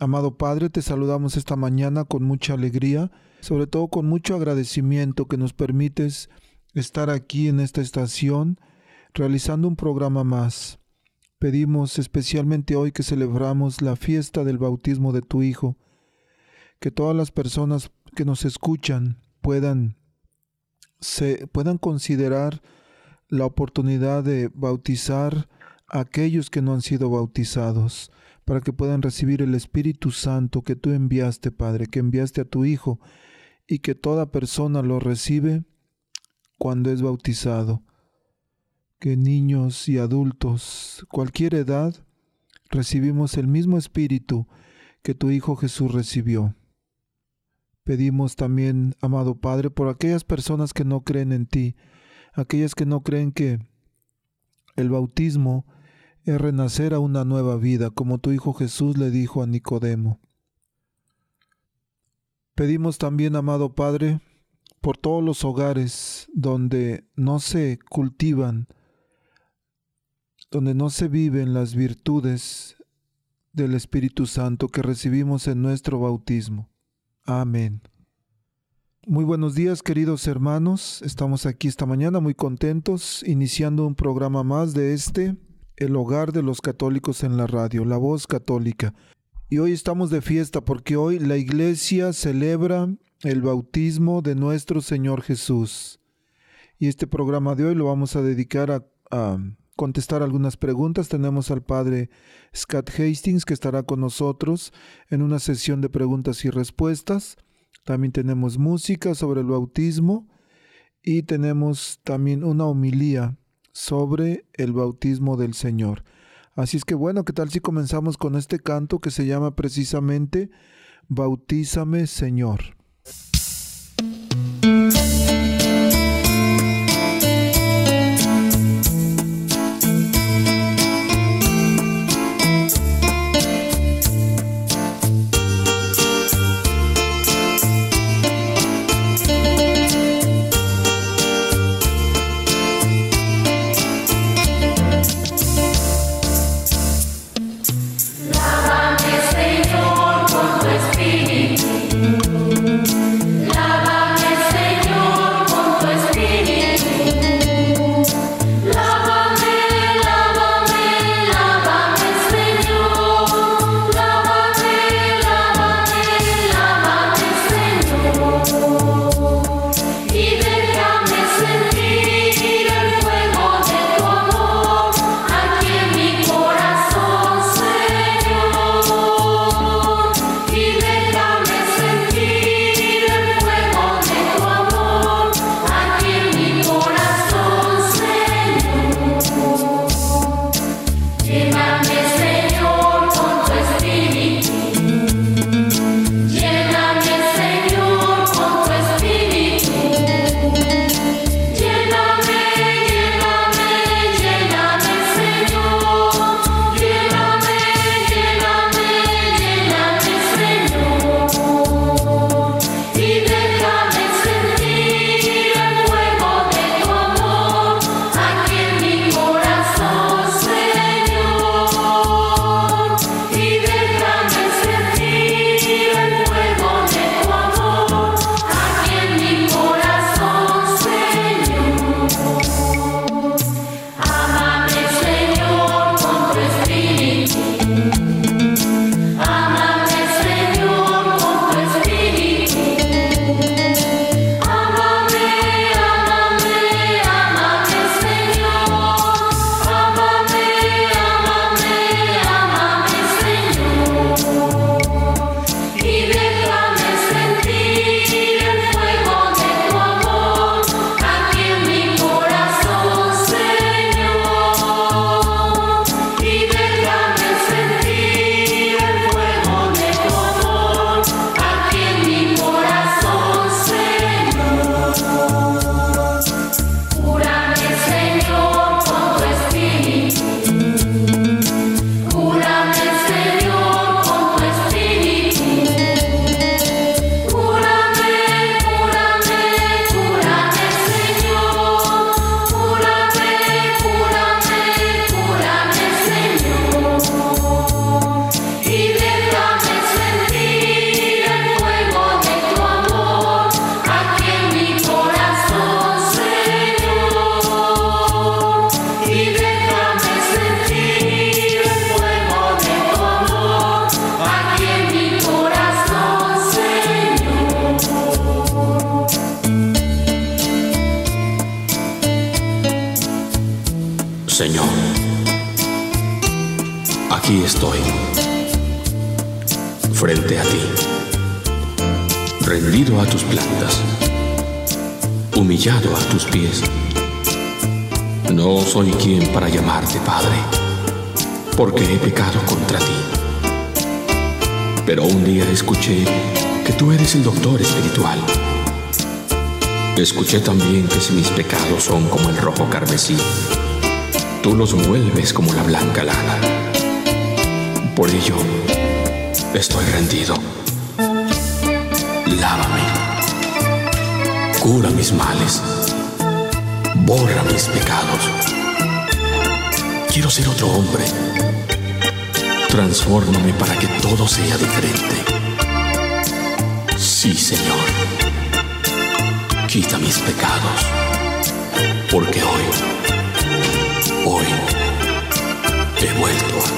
Amado Padre, te saludamos esta mañana con mucha alegría, sobre todo con mucho agradecimiento que nos permites estar aquí en esta estación realizando un programa más. Pedimos especialmente hoy que celebramos la fiesta del bautismo de tu Hijo, que todas las personas que nos escuchan puedan, se, puedan considerar la oportunidad de bautizar a aquellos que no han sido bautizados para que puedan recibir el Espíritu Santo que tú enviaste, Padre, que enviaste a tu Hijo, y que toda persona lo recibe cuando es bautizado. Que niños y adultos, cualquier edad, recibimos el mismo Espíritu que tu Hijo Jesús recibió. Pedimos también, amado Padre, por aquellas personas que no creen en ti, aquellas que no creen que el bautismo es renacer a una nueva vida, como tu Hijo Jesús le dijo a Nicodemo. Pedimos también, amado Padre, por todos los hogares donde no se cultivan, donde no se viven las virtudes del Espíritu Santo que recibimos en nuestro bautismo. Amén. Muy buenos días queridos hermanos, estamos aquí esta mañana muy contentos, iniciando un programa más de este el hogar de los católicos en la radio, la voz católica. Y hoy estamos de fiesta porque hoy la iglesia celebra el bautismo de nuestro Señor Jesús. Y este programa de hoy lo vamos a dedicar a, contestar algunas preguntas. Tenemos al padre Scott Hastings que estará con nosotros en una sesión de preguntas y respuestas. También tenemos música sobre el bautismo y tenemos también una homilía sobre el bautismo del Señor. Así es que bueno, ¿qué tal si comenzamos con este canto que se llama precisamente Bautízame Señor? Frente a ti, rendido a tus plantas, humillado a tus pies. No soy quien para llamarte Padre, porque he pecado contra ti. Pero un día escuché que tú eres el doctor espiritual. Escuché también que si mis pecados son como el rojo carmesí, tú los vuelves como la blanca lana. Por ello, estoy rendido. Lávame. Cura mis males. Borra mis pecados. Quiero ser otro hombre. Transfórmame para que todo sea diferente. Sí, Señor. Quita mis pecados. Porque hoy, hoy, he vuelto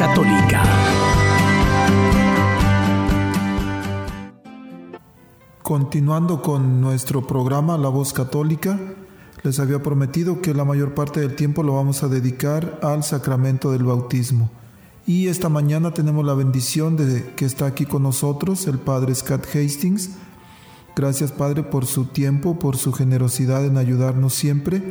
Católica. Continuando con nuestro programa La Voz Católica, les había prometido que la mayor parte del tiempo lo vamos a dedicar al sacramento del bautismo. Y esta mañana tenemos la bendición de que está aquí con nosotros el Padre Scott Hastings. Gracias Padre por su tiempo, por su generosidad en ayudarnos siempre.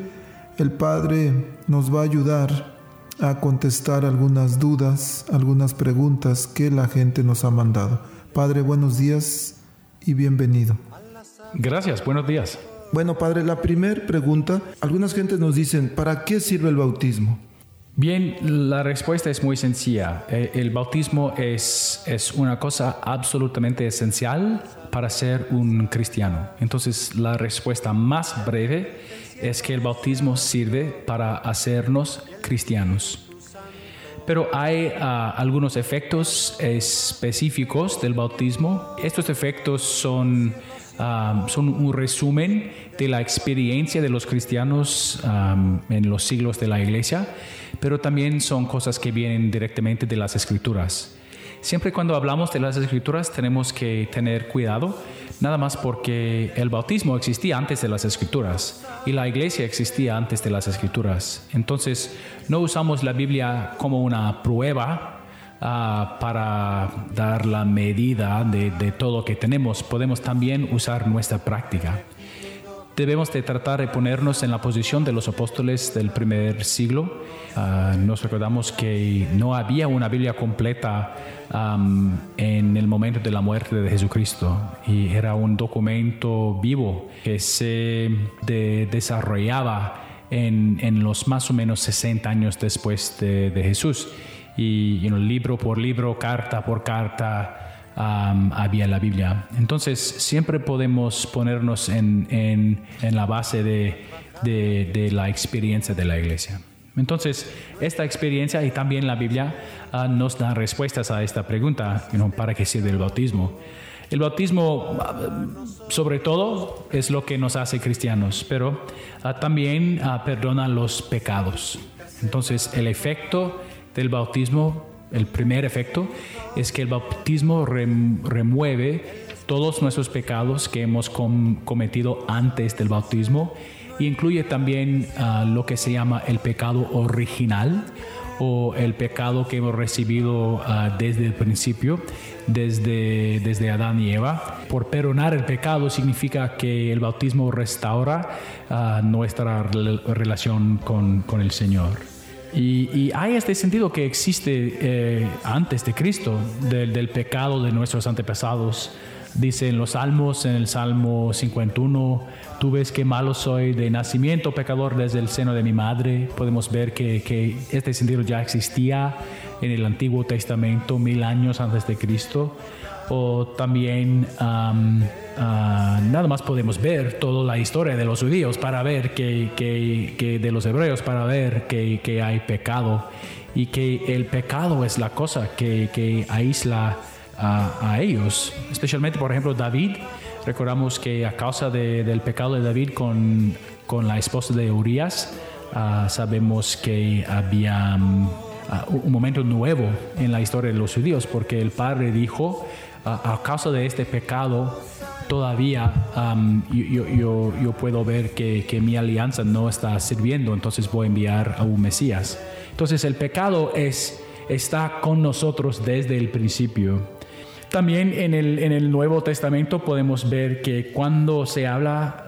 El Padre nos va a ayudar a contestar algunas dudas, algunas preguntas que la gente nos ha mandado. Padre, buenos días y bienvenido. Gracias, buenos días. Bueno, Padre, la primera pregunta, algunas gentes nos dicen, ¿para qué sirve el bautismo? Bien, la respuesta es muy sencilla. Eh, El bautismo es, es una cosa absolutamente esencial para ser un cristiano. Entonces, la respuesta más breve es que el bautismo sirve para hacernos cristianos. Pero hay ah, algunos efectos específicos del bautismo. Estos efectos son, ah, son un resumen de la experiencia de los cristianos ah, en los siglos de la iglesia, pero también son cosas que vienen directamente de las escrituras. Siempre cuando hablamos de las escrituras tenemos que tener cuidado, nada más porque el bautismo existía antes de las escrituras y la iglesia existía antes de las escrituras. Entonces no usamos la Biblia como una prueba ah, para dar la medida de, de todo lo que tenemos. Podemos también usar nuestra práctica. Debemos de tratar de ponernos en la posición de los apóstoles del primer siglo. Ah, nos recordamos que no había una Biblia completa en el momento de la muerte de Jesucristo y era un documento vivo que se de- desarrollaba en, en los más o menos 60 años después de, Jesús. Y know, libro por libro, carta por carta, um, había la Biblia. Entonces siempre podemos ponernos en, en- en la base de, de- de la experiencia de la iglesia. Entonces, esta experiencia y también la Biblia ah, nos dan respuestas a esta pregunta, you know, ¿para qué sirve el bautismo? El bautismo, ah, sobre todo, es lo que nos hace cristianos, pero ah, también ah, perdona los pecados. Entonces, el efecto del bautismo, el primer efecto, es que el bautismo rem- remueve todos nuestros pecados que hemos com- cometido antes del bautismo y incluye también ah, lo que se llama el pecado original o el pecado que hemos recibido ah, desde el principio, desde, desde Adán y Eva. Por perdonar el pecado significa que el bautismo restaura ah, nuestra rel- relación con, con el Señor. Y, hay este sentido que existe eh, antes de Cristo, del, pecado de nuestros antepasados. Dice en los Salmos, en el Salmo 51, tú ves que malo soy de nacimiento, pecador desde el seno de mi madre. Podemos ver que este sentido ya existía en el Antiguo Testamento mil años antes de Cristo. O también am, ah, nada más podemos ver toda la historia de los judíos para ver que, que- que de los hebreos, para ver que, que hay pecado y que el pecado es la cosa que, aísla a, a ellos. Especialmente, por ejemplo, David. Recordamos que a causa de- del pecado de David con, con la esposa de Urias, ah, sabemos que había mm, un momento nuevo en la historia de los judíos, porque el Padre dijo, a causa de este pecado, todavía yo, yo, puedo ver que, que, mi alianza no está sirviendo, entonces voy a enviar a un Mesías. Entonces el pecado es, está con nosotros desde el principio. También en el, en el Nuevo Testamento podemos ver que cuando se habla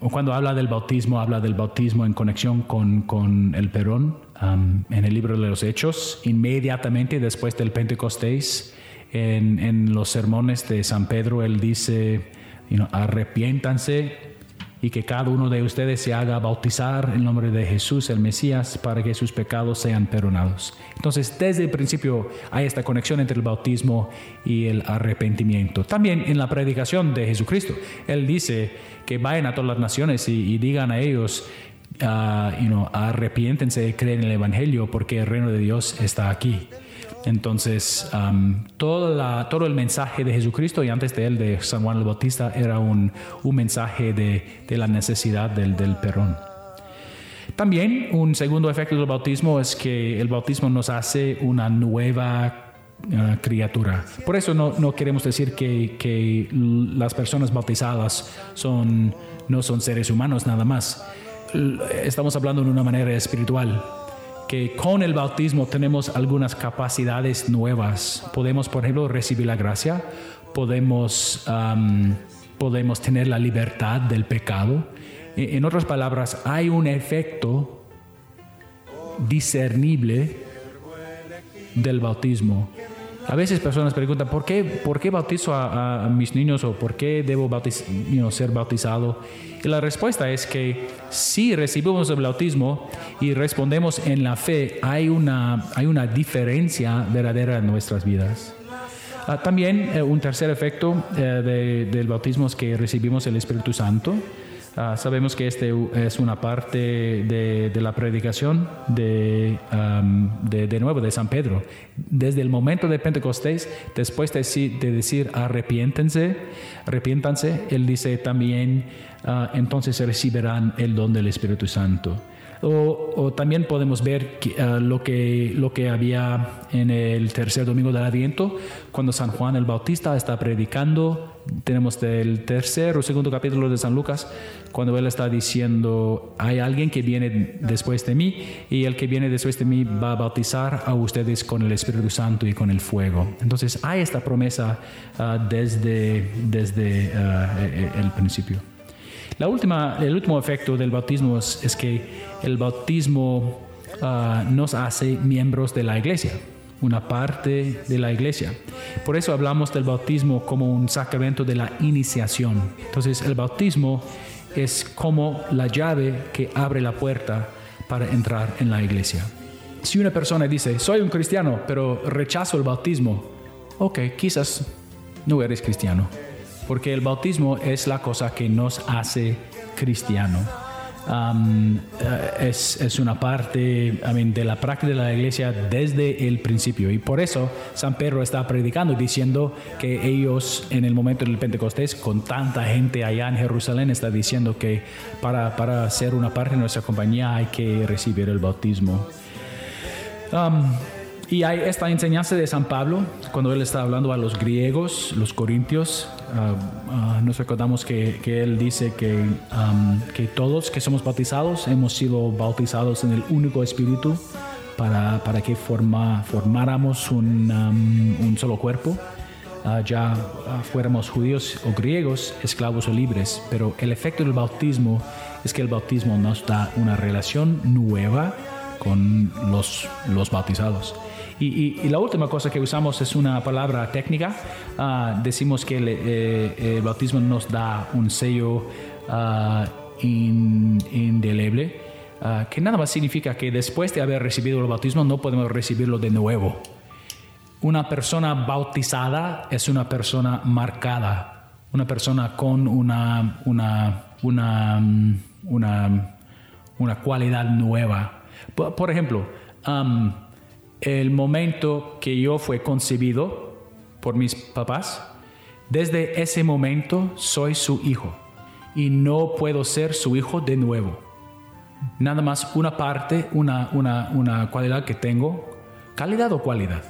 o cuando habla del bautismo, habla del bautismo en conexión con, con el Perón. en el libro de los Hechos, inmediatamente después del Pentecostés, en, los sermones de San Pedro, él dice, arrepiéntanse y que cada uno de ustedes se haga bautizar en nombre de Jesús, el Mesías, para que sus pecados sean perdonados. Entonces, desde el principio hay esta conexión entre el bautismo y el arrepentimiento. También en la predicación de Jesucristo, Él dice que vayan a todas las naciones y, digan a ellos, uh, arrepiéntense y creen en el Evangelio porque el reino de Dios está aquí. Entonces, todo el mensaje de Jesucristo y antes de él, de San Juan el Bautista, era un, mensaje de, la necesidad del, del perdón. También un segundo efecto del bautismo es que el bautismo nos hace una nueva uh, criatura. Por eso no, queremos decir que, las personas bautizadas son, no son seres humanos nada más. Estamos hablando de una manera espiritual que con el bautismo tenemos algunas capacidades nuevas. Podemos, por ejemplo, recibir la gracia, podemos, podemos tener la libertad del pecado. E, en otras palabras, hay un efecto discernible del bautismo a veces personas preguntan, ¿por qué, por qué bautizo a, mis niños o por qué debo ser bautizado? Y la respuesta es que si recibimos el bautismo y respondemos en la fe, hay una, hay una diferencia verdadera en nuestras vidas. Ah, también eh, un tercer efecto eh, del bautismo es que recibimos el Espíritu Santo. Ah, sabemos que este es una parte de, la predicación de, de, nuevo de San Pedro. Desde el momento de Pentecostés, después de, de decir arrepiéntense, arrepiéntanse, él dice también, ah, entonces recibirán el don del Espíritu Santo. O, también podemos ver ah, lo, que, lo que había en el tercer domingo del Adviento, cuando San Juan el Bautista está predicando. Tenemos del tercer o segundo capítulo de San Lucas, cuando él está diciendo, hay alguien que viene después de mí y el que viene después de mí va a bautizar a ustedes con el Espíritu Santo y con el fuego. Entonces hay esta promesa ah, desde, desde e, el principio. La última, el último efecto del bautismo es, que el bautismo ah, nos hace miembros de la iglesia, una parte de la iglesia. Por eso hablamos del bautismo como un sacramento de la iniciación. Entonces el bautismo es como la llave que abre la puerta para entrar en la iglesia. Si una persona dice, soy un cristiano, pero rechazo el bautismo, ok, quizás no eres cristiano porque el bautismo es la cosa que nos hace cristiano. Eh, es, una parte de la práctica de la iglesia desde el principio. Y por eso San Pedro está predicando diciendo que ellos en el momento del Pentecostés, con tanta gente allá en Jerusalén, está diciendo que para, para ser una parte de nuestra compañía hay que recibir el bautismo. Y hay esta enseñanza de San Pablo, cuando él está hablando a los griegos, los corintios, ah, ah, nos recordamos que, él dice que, que todos que somos bautizados hemos sido bautizados en el único espíritu para, para que formáramos un, un solo cuerpo. Uh, ya fuéramos judíos o griegos, esclavos o libres, pero el efecto del bautismo es que el bautismo nos da una relación nueva con los, los bautizados. Y, la última cosa que usamos es una palabra técnica. Ah, decimos que eh, el, bautismo nos da un sello uh, indeleble, ah, que nada más significa que después de haber recibido el bautismo no podemos recibirlo de nuevo. Una persona bautizada es una persona marcada, una persona con una, una, una, una cualidad nueva. Por, ejemplo, el momento que yo fui concebido por mis papás, desde ese momento soy su hijo y no puedo ser su hijo de nuevo. Nada más una parte, una, una, una cualidad que tengo. ¿Calidad o cualidad?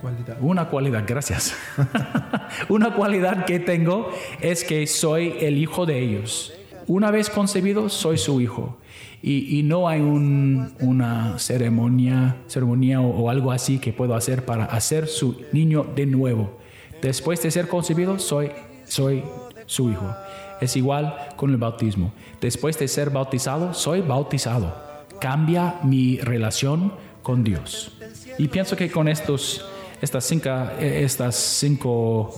Cualidad. Una cualidad, gracias. una cualidad que tengo es que soy el hijo de ellos. Una vez concebido, soy su hijo. Y, no hay un- una ceremonia, ceremonia o, o algo así que puedo hacer para hacer su niño de nuevo. Después de ser concebido, soy, soy su hijo. Es igual con el bautismo. Después de ser bautizado, soy bautizado. Cambia mi relación con Dios. Y pienso que con estos, estas cinco, eh, estas cinco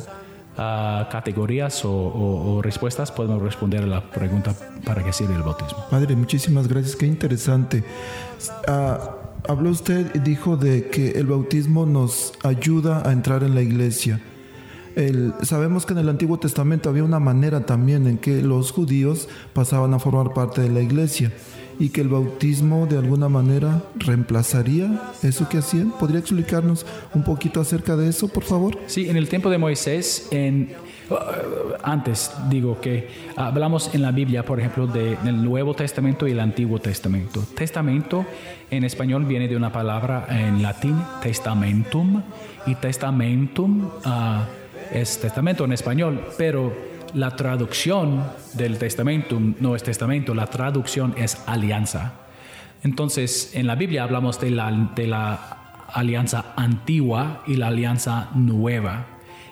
ah, categorías o, respuestas podemos responder a la pregunta para qué sirve el bautismo. Padre, muchísimas gracias, qué interesante. Ah, habló usted y dijo de que el bautismo nos ayuda a entrar en la iglesia. Sabemos que en el Antiguo Testamento había una manera también en que los judíos pasaban a formar parte de la iglesia y que el bautismo de alguna manera reemplazaría eso que hacían. ¿Podría explicarnos un poquito acerca de eso, por favor? Sí, en el tiempo de Moisés, en, uh, antes digo que hablamos en la Biblia, por ejemplo, de- del Nuevo Testamento y el Antiguo Testamento. Testamento en español viene de una palabra en latín, testamentum, y testamentum ah, es testamento en español, pero la traducción del testamentum no es testamento, la traducción es alianza. Entonces, en la Biblia hablamos de la, de la alianza antigua y la alianza nueva.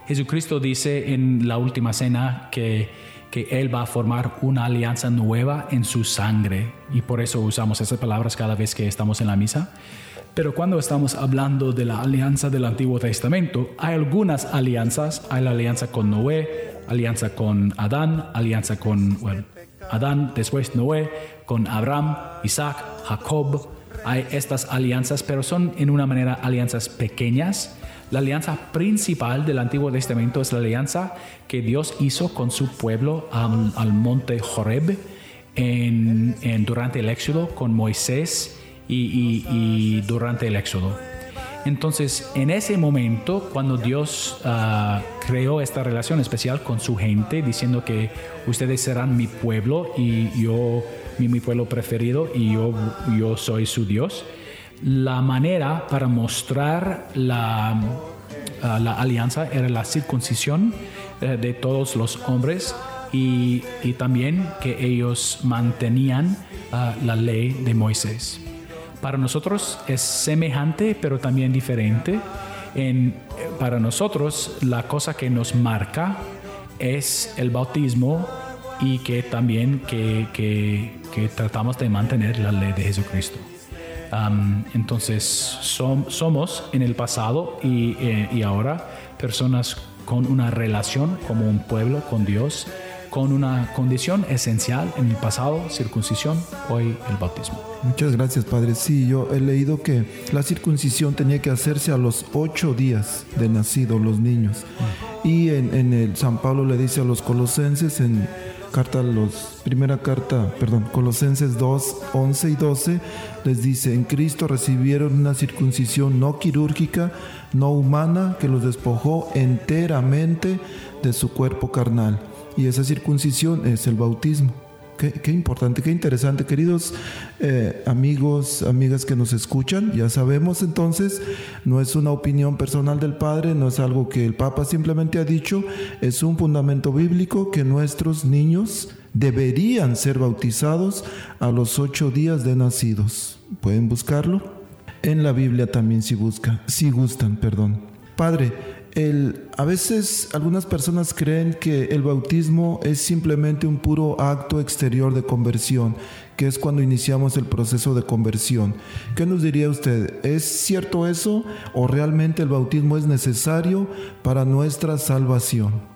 Jesucristo dice en la última cena que, que Él va a formar una alianza nueva en su sangre y por eso usamos esas palabras cada vez que estamos en la misa. Pero cuando estamos hablando de la alianza del Antiguo Testamento, hay algunas alianzas. Hay la alianza con Noé, alianza con Adán, alianza con Adán, después Noé, con Abraham, Isaac, Jacob. Hay estas alianzas, pero son en una manera alianzas pequeñas. La alianza principal del Antiguo Testamento es la alianza que Dios hizo con su pueblo al, monte Horeb en- en- durante el Éxodo con Moisés y, durante el Éxodo. Entonces, en ese momento, cuando Dios ah, creó esta relación especial con su gente, diciendo que ustedes serán mi pueblo y yo, mi, pueblo preferido y yo, yo soy su Dios, la manera para mostrar la, la alianza era la circuncisión eh, de todos los hombres y, y también que ellos mantenían ah, la ley de Moisés. Para nosotros es semejante, pero también diferente. En, para nosotros, la cosa que nos marca es el bautismo y que también que, que- tratamos de mantener la ley de Jesucristo. Entonces, som- somos en el pasado y, eh, y ahora personas con una relación como un pueblo con Dios, con una condición esencial en el pasado, circuncisión, hoy el bautismo. Muchas gracias, Padre. Sí, yo he leído que la circuncisión tenía que hacerse a los ocho días de nacido los niños. Y en, el San Pablo le dice a los colosenses en carta los primera carta, perdón, Colosenses 2, 11 y 12 les dice, en Cristo recibieron una circuncisión no quirúrgica, no humana, que los despojó enteramente de su cuerpo carnal. Y esa circuncisión es el bautismo. Qué, importante, qué interesante, queridos eh, amigos, amigas que nos escuchan. Ya sabemos entonces, no es una opinión personal del Padre, no es algo que el Papa simplemente ha dicho, es un fundamento bíblico que nuestros niños deberían ser bautizados a los ocho días de nacidos. ¿Pueden buscarlo? En la Biblia también si buscan, si gustan, perdón. Padre, a veces algunas personas creen que el bautismo es simplemente un puro acto exterior de conversión, que es cuando iniciamos el proceso de conversión. ¿Qué nos diría usted? ¿Es cierto eso o realmente el bautismo es necesario para nuestra salvación?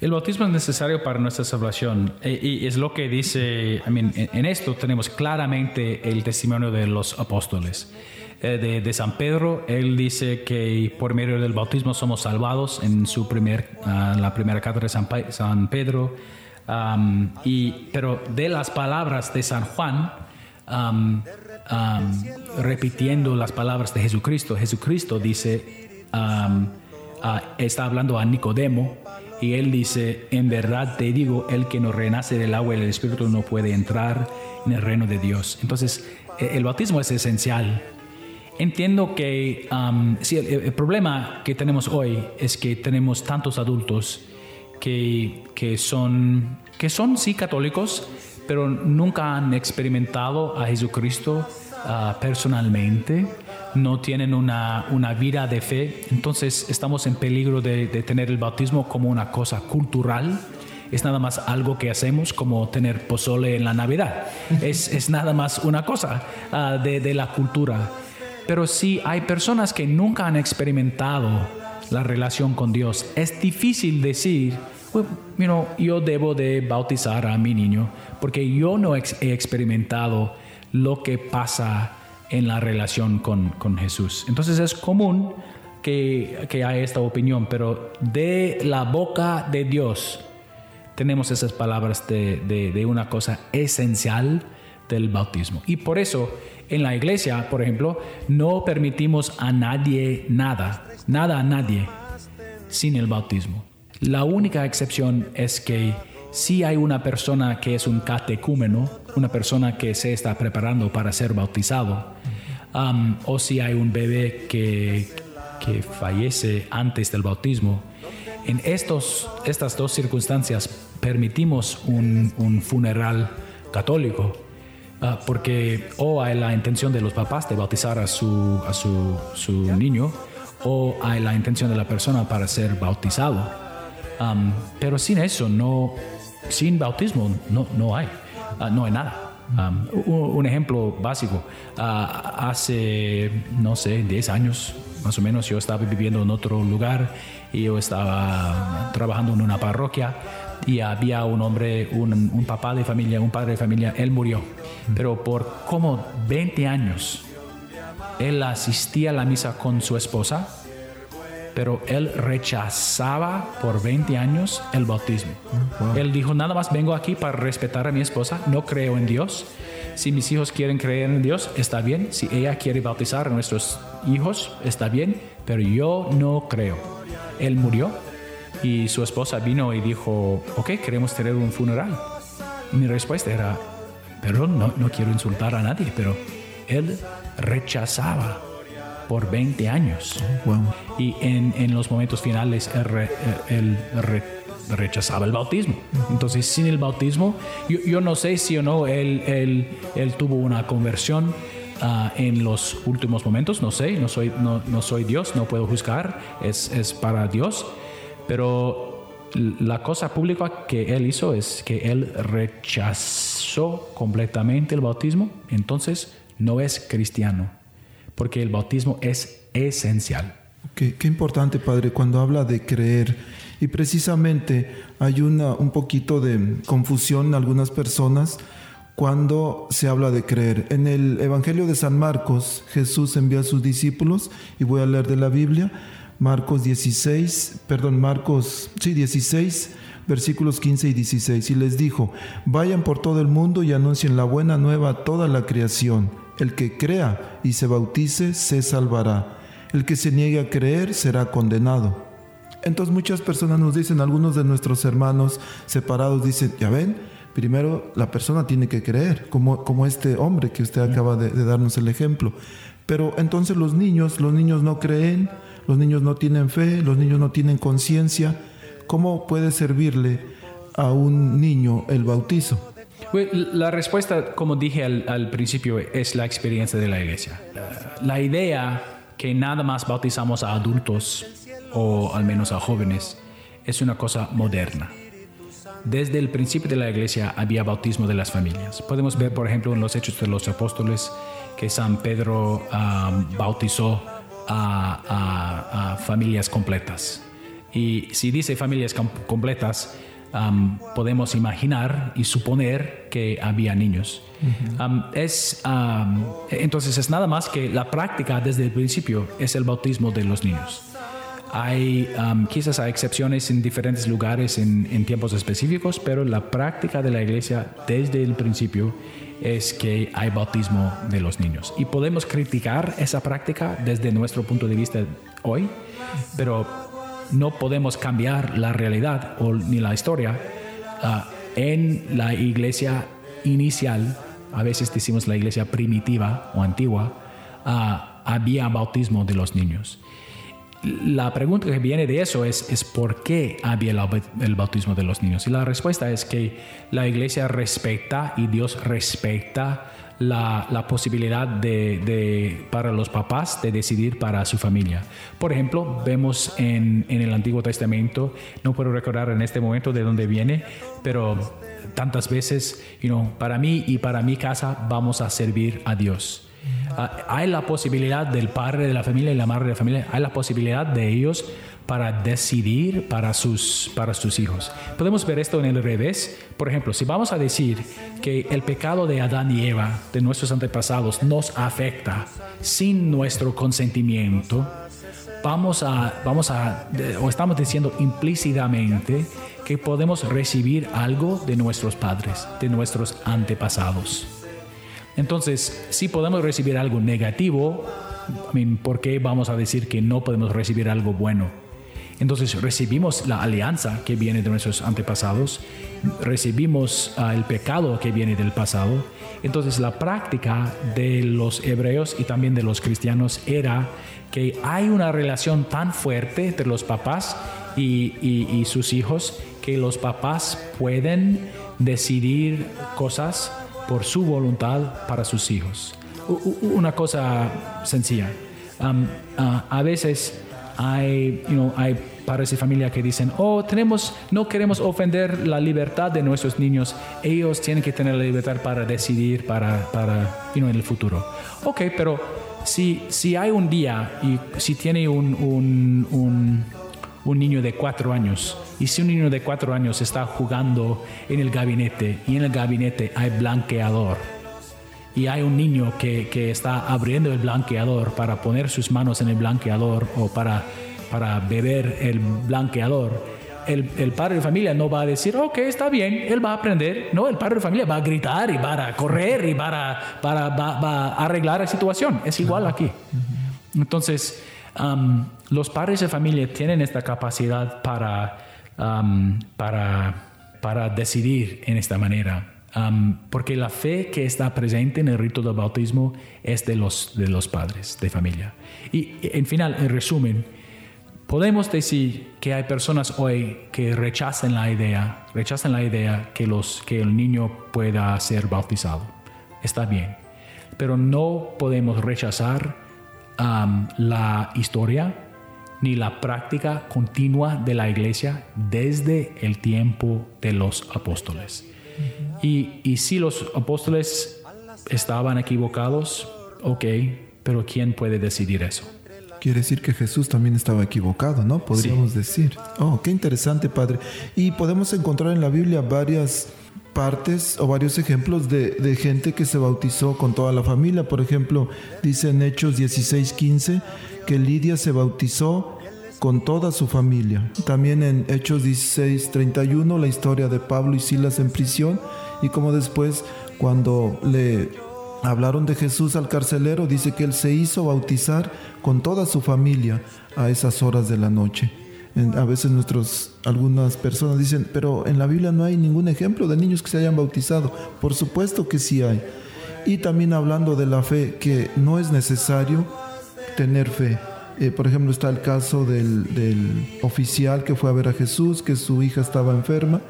El bautismo es necesario para nuestra salvación e- y es lo que dice, I mean, en esto tenemos claramente el testimonio de los apóstoles. Eh, de, San Pedro, él dice que por medio del bautismo somos salvados en su primer, ah, la primera carta de San, San Pedro. Y, pero de las palabras de San Juan, repitiendo las palabras de Jesucristo, Jesucristo dice, está hablando a Nicodemo Y él dice, en verdad te digo, el que no renace del agua y del Espíritu no puede entrar en el reino de Dios. Entonces, e, el bautismo es esencial. Entiendo que um, sí, el, problema que tenemos hoy es que tenemos tantos adultos que, que, son, que son sí católicos, pero nunca han experimentado a Jesucristo uh, personalmente no tienen una, una, vida de fe, entonces estamos en peligro de, tener el bautismo como una cosa cultural. Es nada más algo que hacemos como tener pozole en la Navidad. Es, es nada más una cosa ah, de, de, la cultura. Pero si hay personas que nunca han experimentado la relación con Dios, es difícil decir, you yo debo de bautizar a mi niño porque yo no he experimentado lo que pasa en la relación con, con Jesús. Entonces es común que, que haya esta opinión, pero de la boca de Dios tenemos esas palabras de, de, de, una cosa esencial del bautismo. Y por eso en la iglesia, por ejemplo, no permitimos a nadie nada, nada a nadie sin el bautismo. La única excepción es que si hay una persona que es un catecúmeno, una persona que se está preparando para ser bautizado, um, o si hay un bebé que, que fallece antes del bautismo, en estos, estas dos circunstancias permitimos un, un funeral católico, uh, porque o hay la intención de los papás de bautizar a su, a su, su niño, o hay la intención de la persona para ser bautizado. Um, pero sin eso no, sin bautismo no, no hay, ah, no hay nada. un, ejemplo básico, ah, hace, no sé, 10 años más o menos, yo estaba viviendo en otro lugar y yo estaba trabajando en una parroquia y había un hombre, un, un papá de familia, un padre de familia, él murió, pero por como 20 años, él asistía a la misa con su esposa pero él rechazaba por 20 años el bautismo. Él dijo, nada más vengo aquí para respetar a mi esposa, no creo en Dios. Si mis hijos quieren creer en Dios, está bien. Si ella quiere bautizar a nuestros hijos, está bien, pero yo no creo. Él murió y su esposa vino y dijo, ok, queremos tener un funeral. Mi respuesta era, perdón, no, no quiero insultar a nadie, pero él rechazaba por 20 años. Y en, en, los momentos finales él, rechazaba el bautismo. Entonces, sin el bautismo, yo, yo no sé si o no él, él, él tuvo una conversión uh, en los últimos momentos, no sé, no soy, no, no soy Dios, no puedo juzgar, es, es para Dios, pero la cosa pública que él hizo es que él rechazó completamente el bautismo, entonces no es cristiano porque el bautismo es esencial. Qué, importante, Padre, cuando habla de creer. Y precisamente hay una, un poquito de confusión en algunas personas cuando se habla de creer. En el Evangelio de San Marcos, Jesús envía a sus discípulos, y voy a leer de la Biblia, Marcos 16, perdón, Marcos, sí, 16, versículos 15 y 16, y les dijo, vayan por todo el mundo y anuncien la buena nueva a toda la creación. El que crea y se bautice se salvará. El que se niegue a creer será condenado. Entonces muchas personas nos dicen, algunos de nuestros hermanos separados dicen, ya ven, primero la persona tiene que creer, como, como este hombre que usted acaba de, de darnos el ejemplo. Pero entonces los niños, los niños no creen, los niños no tienen fe, los niños no tienen conciencia. ¿Cómo puede servirle a un niño el bautizo? La respuesta, como dije al, principio, es la experiencia de la iglesia. La idea que nada más bautizamos a adultos o al menos a jóvenes es una cosa moderna. Desde el principio de la iglesia había bautismo de las familias. Podemos ver, por ejemplo, en los Hechos de los Apóstoles que San Pedro bautizó a, a, familias completas. Y si dice familias completas, podemos imaginar y suponer que había niños. es, entonces es nada más que la práctica desde el principio es el bautismo de los niños. Hay quizás hay excepciones en diferentes lugares en, en, tiempos específicos, pero la práctica de la iglesia desde el principio es que hay bautismo de los niños. Y podemos criticar esa práctica desde nuestro punto de vista hoy, pero no podemos cambiar la realidad o ni la historia. Ah, en la iglesia inicial, a veces decimos la iglesia primitiva o antigua, ah, había bautismo de los niños. La pregunta que viene de eso es, es por qué había el bautismo de los niños. Y la respuesta es que la iglesia respeta y Dios respeta la, posibilidad de, para los papás de decidir para su familia. Por ejemplo, vemos en, el Antiguo Testamento, no puedo recordar en este momento de dónde viene, pero tantas veces, you para mí y para mi casa vamos a servir a Dios. Ah, hay la posibilidad del padre de la familia y la madre de la familia, hay la posibilidad de ellos para decidir para sus, para sus hijos. Podemos ver esto en el revés. Por ejemplo, si vamos a decir que el pecado de Adán y Eva, de nuestros antepasados, nos afecta sin nuestro consentimiento, vamos a, vamos a, o estamos diciendo implícitamente que podemos recibir algo de nuestros padres, de nuestros antepasados. Entonces, si podemos recibir algo negativo, ¿por qué vamos a decir que no podemos recibir algo bueno? Entonces recibimos la alianza que viene de nuestros antepasados, recibimos ah, el pecado que viene del pasado. Entonces la práctica de los hebreos y también de los cristianos era que hay una relación tan fuerte entre los papás y, sus hijos que los papás pueden decidir cosas por su voluntad para sus hijos. una cosa sencilla. Ah, a veces hay, hay padres y familia que dicen, oh, tenemos, no queremos ofender la libertad de nuestros niños, ellos tienen que tener la libertad para decidir para, para en el futuro. Ok, pero si, si hay un día y si tiene un, un, un, un niño de cuatro años, y si un niño de cuatro años está jugando en el gabinete y en el gabinete hay blanqueador, y hay un niño que, que, está abriendo el blanqueador para poner sus manos en el blanqueador o para, para beber el blanqueador, el, el, padre de familia no va a decir, ok, está bien, él va a aprender. No, el padre de familia va a gritar y va a correr y va a, para, va, a arreglar la situación. Es igual aquí. Entonces, um, los padres de familia tienen esta capacidad para, um, para, para decidir en esta manera porque la fe que está presente en el rito del bautismo es de los, de los padres de familia. Y en final, en resumen, podemos decir que hay personas hoy que rechazan la idea, rechazan la idea que, los, que el niño pueda ser bautizado. Está bien, pero no podemos rechazar la historia ni la práctica continua de la iglesia desde el tiempo de los apóstoles. Y, si los apóstoles estaban equivocados, ok, pero ¿quién puede decidir eso? Quiere decir que Jesús también estaba equivocado, ¿no? Podríamos decir. Oh, qué interesante, Padre. Y podemos encontrar en la Biblia varias partes o varios ejemplos de, gente que se bautizó con toda la familia. Por ejemplo, dice en Hechos 16:15 que Lidia se bautizó con toda su familia. También en Hechos 16, 31, la historia de Pablo y Silas en prisión y como después cuando le hablaron de Jesús al carcelero, dice que él se hizo bautizar con toda su familia a esas horas de la noche. A veces nuestros, algunas personas dicen, pero en la Biblia no hay ningún ejemplo de niños que se hayan bautizado. Por supuesto que sí hay. Y también hablando de la fe, que no es necesario tener fe. Eh, por ejemplo, está el caso del, oficial que fue a ver a Jesús, que su hija estaba enferma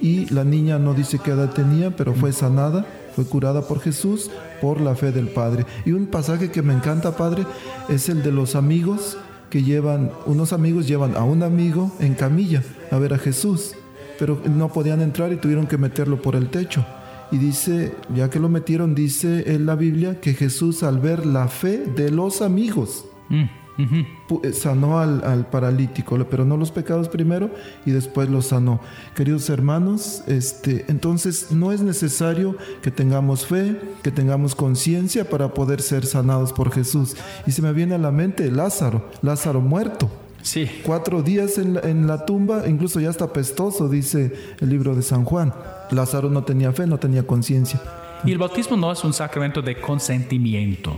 y la niña no dice qué edad tenía, pero fue sanada, fue curada por Jesús por la fe del Padre. Y un pasaje que me encanta, Padre, es el de los amigos que llevan, unos amigos llevan a un amigo en camilla a ver a Jesús, pero no podían entrar y tuvieron que meterlo por el techo. Y dice, ya que lo metieron, dice en la Biblia que Jesús al ver la fe de los amigos, mm. Eh, sanó al, paralítico, pero no los pecados primero y después los sanó. Queridos hermanos, este, entonces no es necesario que tengamos fe, que tengamos conciencia para poder ser sanados por Jesús. Y se me viene a la mente Lázaro, Lázaro muerto. Sí. Cuatro días en la, en la tumba, incluso ya está pestoso, dice el libro de San Juan. Lázaro no tenía fe, no tenía conciencia. Y el bautismo no es un sacramento de consentimiento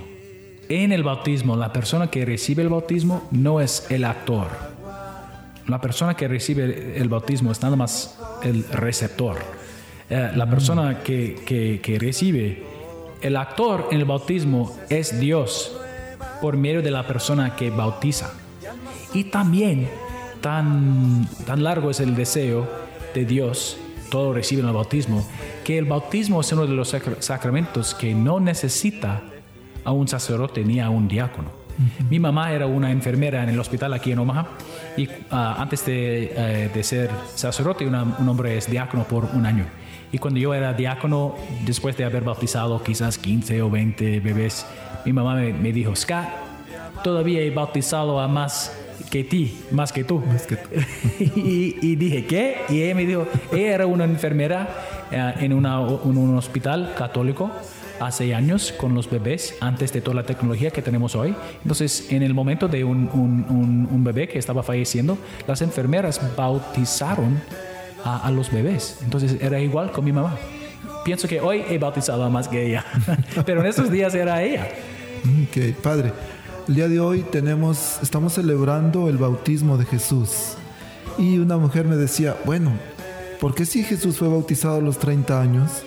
en el bautismo, la persona que recibe el bautismo no es el actor. La persona que recibe el bautismo es nada más el receptor. Eh, la persona que, que, que recibe, el actor en el bautismo es Dios por medio de la persona que bautiza. Y también tan, tan largo es el deseo de Dios, todo reciben el bautismo, que el bautismo es uno de los sacramentos que no necesita a un sacerdote ni a un diácono. Mi mamá era una enfermera en el hospital aquí en Omaha y ah, antes de, eh, de, ser sacerdote un hombre es diácono por un año. Y cuando yo era diácono, después de haber bautizado quizás 15 o 20 bebés, mi mamá me, me dijo, Scott, todavía he bautizado a más que ti, más que tú. y, dije, ¿qué? Y ella me dijo, ella era una enfermera eh, en, una, un hospital católico hace años con los bebés, antes de toda la tecnología que tenemos hoy. Entonces, en el momento de un, bebé que estaba falleciendo, las enfermeras bautizaron a, los bebés. Entonces, era igual con mi mamá. Pienso que hoy he bautizado más que ella, pero en esos días era ella. Ok, padre. El día de hoy tenemos, estamos celebrando el bautismo de Jesús. Y una mujer me decía, bueno, ¿por qué si Jesús fue bautizado a los 30 años?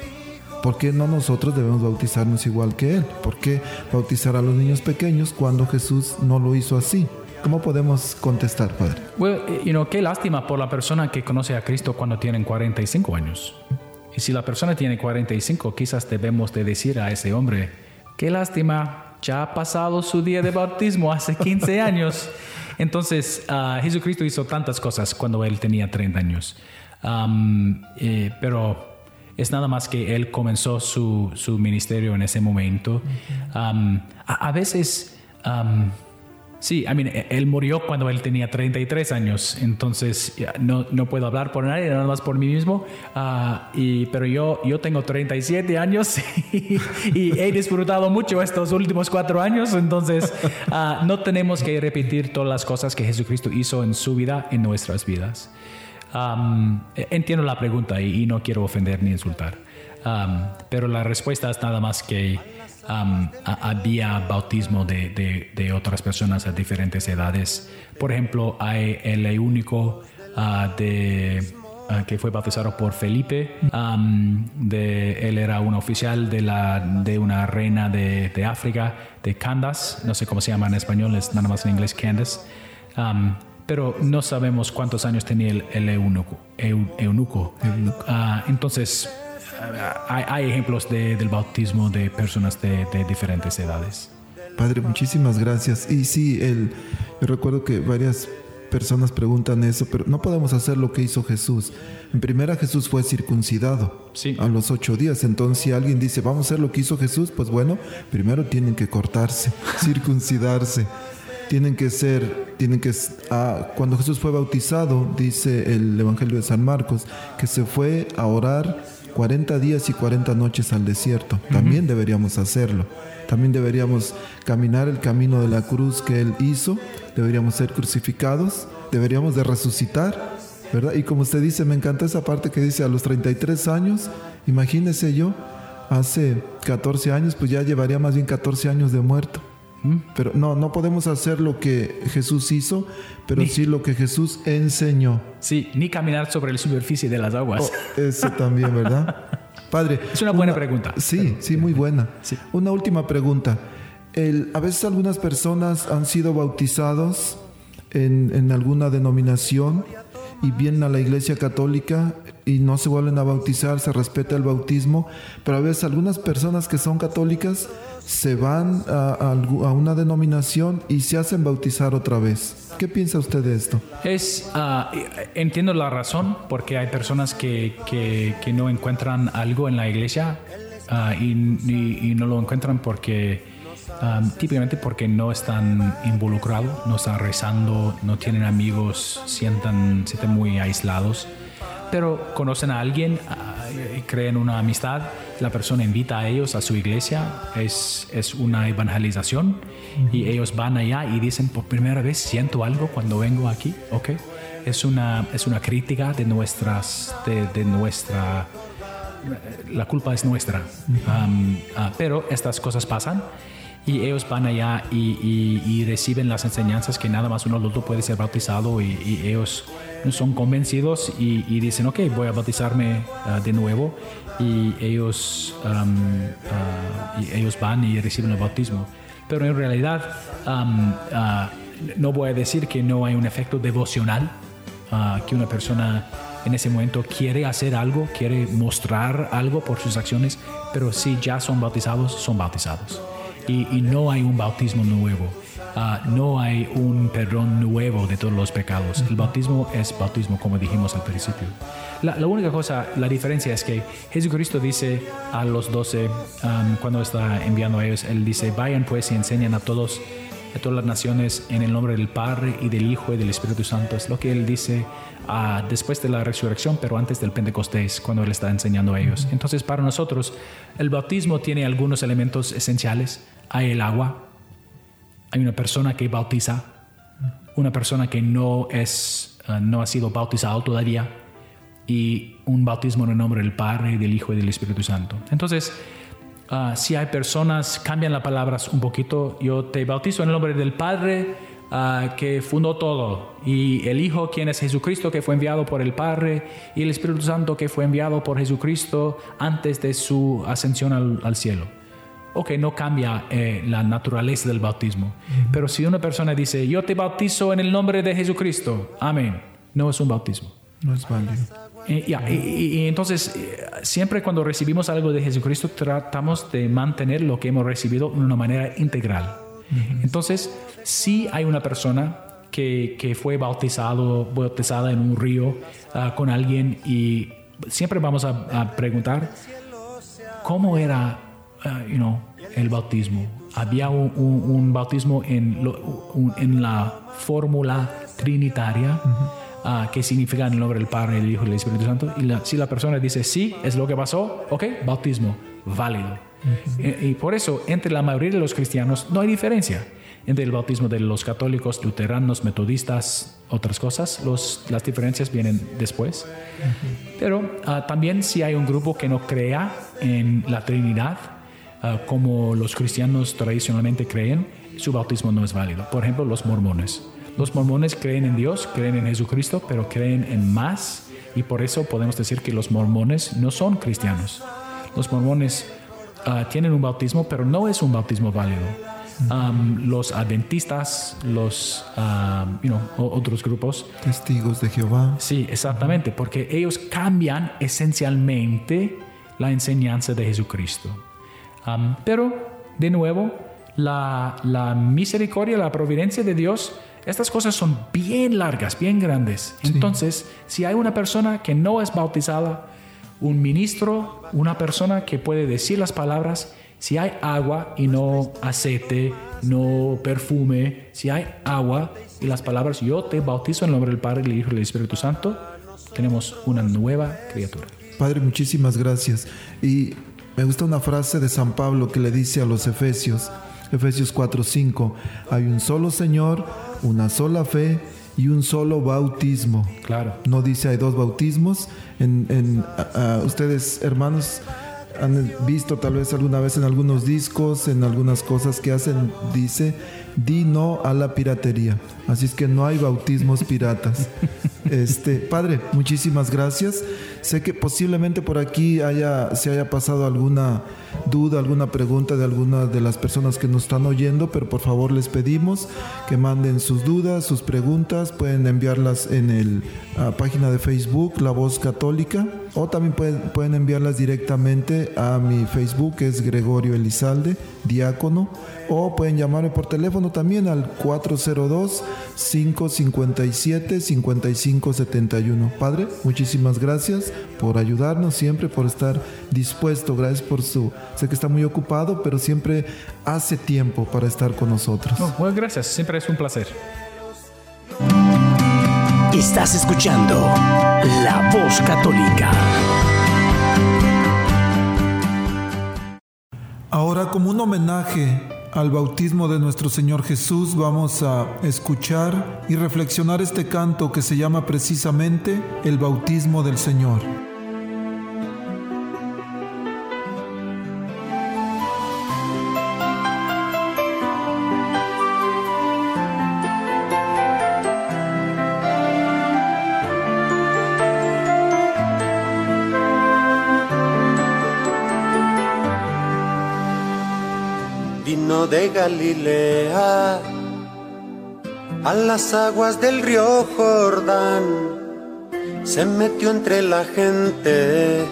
¿Por qué no nosotros debemos bautizarnos igual que Él? ¿Por qué bautizar a los niños pequeños cuando Jesús no lo hizo así? ¿Cómo podemos contestar, Padre? Well, you know, qué lástima por la persona que conoce a Cristo cuando tienen 45 años. Y si la persona tiene 45, quizás debemos de decir a ese hombre, qué lástima, ya ha pasado su día de bautismo hace 15 años. Entonces, uh, Jesucristo hizo tantas cosas cuando él tenía 30 años. Um, eh, pero es nada más que él comenzó su, su ministerio en ese momento. Um, a, a, veces um, Sí, I mean, e, él murió cuando él tenía 33 años, entonces no, no puedo hablar por nadie, nada más por mí mismo. Uh, y, pero yo, yo tengo 37 años y, y, he disfrutado mucho estos últimos cuatro años, entonces uh, no tenemos que repetir todas las cosas que Jesucristo hizo en su vida, en nuestras vidas. Um, entiendo la pregunta y, y, no quiero ofender ni insultar, um, pero la respuesta es nada más que um, había bautismo de, de, de, otras personas a diferentes edades. Por ejemplo, hay el único uh, de uh, que fue bautizado por Felipe. De, él era un oficial de, la, de una reina de, África, de Candace. No sé cómo se llama en español, es nada más en inglés Candace. Pero no sabemos cuántos años tenía el, el eunuco. Eu, eunuco. eunuco. Uh, entonces, hay, hay ejemplos de, del bautismo de personas de, de, diferentes edades. Padre, muchísimas gracias. Y sí, el, yo recuerdo que varias personas preguntan eso, pero no podemos hacer lo que hizo Jesús. En primera, Jesús fue circuncidado sí. a los ocho días. Entonces, si alguien dice, vamos a hacer lo que hizo Jesús, pues bueno, primero tienen que cortarse, circuncidarse. Tienen que ser, tienen que... Ah, cuando Jesús fue bautizado, dice el Evangelio de San Marcos, que se fue a orar 40 días y 40 noches al desierto. También uh -huh. deberíamos hacerlo. También deberíamos caminar el camino de la cruz que Él hizo. Deberíamos ser crucificados. Deberíamos de resucitar. ¿Verdad? Y como usted dice, me encanta esa parte que dice a los 33 años. Imagínese yo, hace 14 años, pues ya llevaría más bien 14 años de muerto. Pero no, no podemos hacer lo que Jesús hizo, pero ni, sí lo que Jesús enseñó. Sí, ni caminar sobre la superficie de las aguas. Oh, eso también, ¿verdad? Padre. Es una buena una, pregunta. Sí, sí, muy buena. Sí. Una última pregunta. El, a veces algunas personas han sido bautizados en, en alguna denominación y vienen a la iglesia católica y no se vuelven a bautizar, se respeta el bautismo, pero a veces algunas personas que son católicas se van a, a, una denominación y se hacen bautizar otra vez. ¿Qué piensa usted de esto? Es, uh, entiendo la razón, porque hay personas que, que, que no encuentran algo en la iglesia y, y, y, no lo encuentran porque um, típicamente porque no están involucrados, no están rezando, no tienen amigos, sientan, sienten muy aislados pero conocen a alguien, uh, creen una amistad, la persona invita a ellos a su iglesia, es, es una evangelización y ellos van allá y dicen, por primera vez siento algo cuando vengo aquí, ¿ok? Es una, es una crítica de nuestras, de, de nuestra, la culpa es nuestra, um, uh, pero estas cosas pasan y ellos van allá y, reciben las enseñanzas que nada más uno adulto puede ser bautizado y, ellos son convencidos y, dicen, ok, voy a bautizarme ah, de nuevo y ellos, ah, y ellos van y reciben el bautismo. Pero en realidad ah, no voy a decir que no hay un efecto devocional, que una persona en ese momento quiere hacer algo, quiere mostrar algo por sus acciones, pero si ya son bautizados, son bautizados y, no hay un bautismo nuevo. Ah, no hay un perdón nuevo de todos los pecados. El bautismo es bautismo, como dijimos al principio. La, única cosa, la diferencia es que Jesucristo dice a los doce, cuando está enviando a ellos, Él dice, vayan pues y enseñen a todos, a todas las naciones en el nombre del Padre y del Hijo y del Espíritu Santo. Es lo que Él dice ah, después de la resurrección, pero antes del Pentecostés, cuando Él está enseñando a ellos. Entonces, para nosotros, el bautismo tiene algunos elementos esenciales hay el agua, hay una persona que bautiza, una persona que no, es, eh, no ha sido bautizado todavía y un bautismo en el nombre del Padre, del Hijo y del Espíritu Santo. Entonces, ah, si hay personas, cambian las palabras un poquito, yo te bautizo en el nombre del Padre ah, que fundó todo, y el Hijo, quien es Jesucristo, que fue enviado por el Padre, y el Espíritu Santo, que fue enviado por Jesucristo antes de su ascensión al cielo ok, no cambia eh, la naturaleza del bautismo. Pero si una persona dice, yo te bautizo en el nombre de Jesucristo, amén, no es un bautismo. No es válido. Eh, y, entonces, eh, siempre cuando recibimos algo de Jesucristo, tratamos de mantener lo que hemos recibido de una manera integral. Entonces, si hay una persona que, que, fue bautizado, bautizada en un río ah, con alguien y siempre vamos a, a preguntar, ¿cómo era Uh, you know, el bautismo. Había un, bautismo en, en la fórmula trinitaria. Uh, que significa en el nombre del Padre, del Hijo y del Espíritu Santo. Y si la persona dice sí, es lo que pasó, ok, bautismo, válido. y, y, por eso, entre la mayoría de los cristianos no hay diferencia entre el bautismo de los católicos, luteranos, metodistas, otras cosas. Los, las diferencias vienen después. Pero uh, también si hay un grupo que no crea en la Trinidad, Ah, como los cristianos tradicionalmente creen, su bautismo no es válido. Por ejemplo, los mormones. Los mormones creen en Dios, creen en Jesucristo, pero creen en más y por eso podemos decir que los mormones no son cristianos. Los mormones ah, tienen un bautismo, pero no es un bautismo válido. los adventistas, los otros grupos. Testigos de Jehová. Sí, exactamente, porque ellos cambian esencialmente la enseñanza de Jesucristo pero, de nuevo, la, la, misericordia, la providencia de Dios, estas cosas son bien largas, bien grandes. Entonces, si hay una persona que no es bautizada, un ministro, una persona que puede decir las palabras, si hay agua y no aceite, no perfume, si hay agua y las palabras, yo te bautizo en el nombre del Padre, del Hijo y del Espíritu Santo, tenemos una nueva criatura. Padre, muchísimas gracias. Y me gusta una frase de San Pablo que le dice a los Efesios, Efesios 4:5, hay un solo Señor, una sola fe y un solo bautismo. Claro. No dice hay dos bautismos. En, ustedes, hermanos, han visto tal vez alguna vez en algunos discos, en algunas cosas que hacen, dice, di no a la piratería. Así es que no hay bautismos piratas. Este, padre, muchísimas gracias. Sé que posiblemente por aquí haya, se haya pasado alguna duda, alguna pregunta de alguna de las personas que nos están oyendo, pero por favor les pedimos que manden sus dudas, sus preguntas, pueden enviarlas en la página de Facebook, La Voz Católica, o también pueden, pueden enviarlas directamente a mi Facebook, que es Gregorio Elizalde, diácono, o pueden llamarme por teléfono también al 402 557 5571. Padre, muchísimas gracias por ayudarnos siempre, por estar dispuesto. Gracias por su... Sé que está muy ocupado, pero siempre hace tiempo para estar con nosotros. muchas gracias, siempre es un placer. Estás escuchando La Voz Católica. Ahora, como un homenaje al bautismo de nuestro Señor Jesús, vamos a escuchar y reflexionar este canto que se llama precisamente el bautismo del Señor. De Galilea, a las aguas del río Jordán, se metió entre la gente